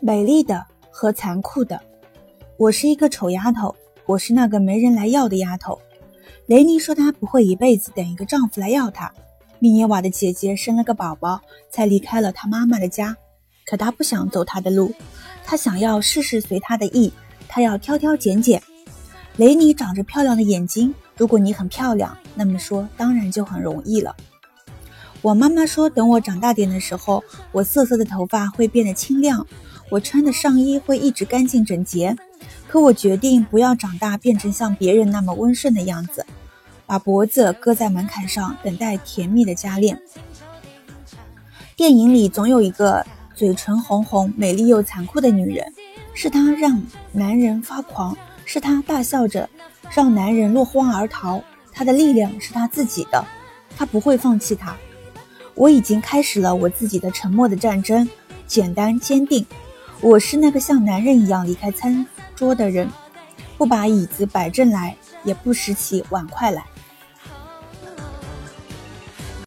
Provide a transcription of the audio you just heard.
美丽的和残酷的，我是一个丑丫头，我是那个没人来要的丫头。雷尼说她不会一辈子等一个丈夫来要她。米涅瓦的姐姐生了个宝宝，才离开了她妈妈的家。可她不想走她的路，她想要事事随她的意，她要挑挑拣拣。雷尼长着漂亮的眼睛，如果你很漂亮，那么说当然就很容易了。我妈妈说，等我长大点的时候，我瑟瑟的头发会变得清亮。我穿的上衣会一直干净整洁，可我决定不要长大变成像别人那么温顺的样子，把脖子搁在门槛上，等待甜蜜的加恋。电影里总有一个嘴唇红红、美丽又残酷的女人，是她让男人发狂，是她大笑着让男人落荒而逃。她的力量是她自己的，她不会放弃她。我已经开始了我自己的沉默的战争，简单坚定。我是那个像男人一样离开餐桌的人，不把椅子摆正来，也不拾起碗筷来。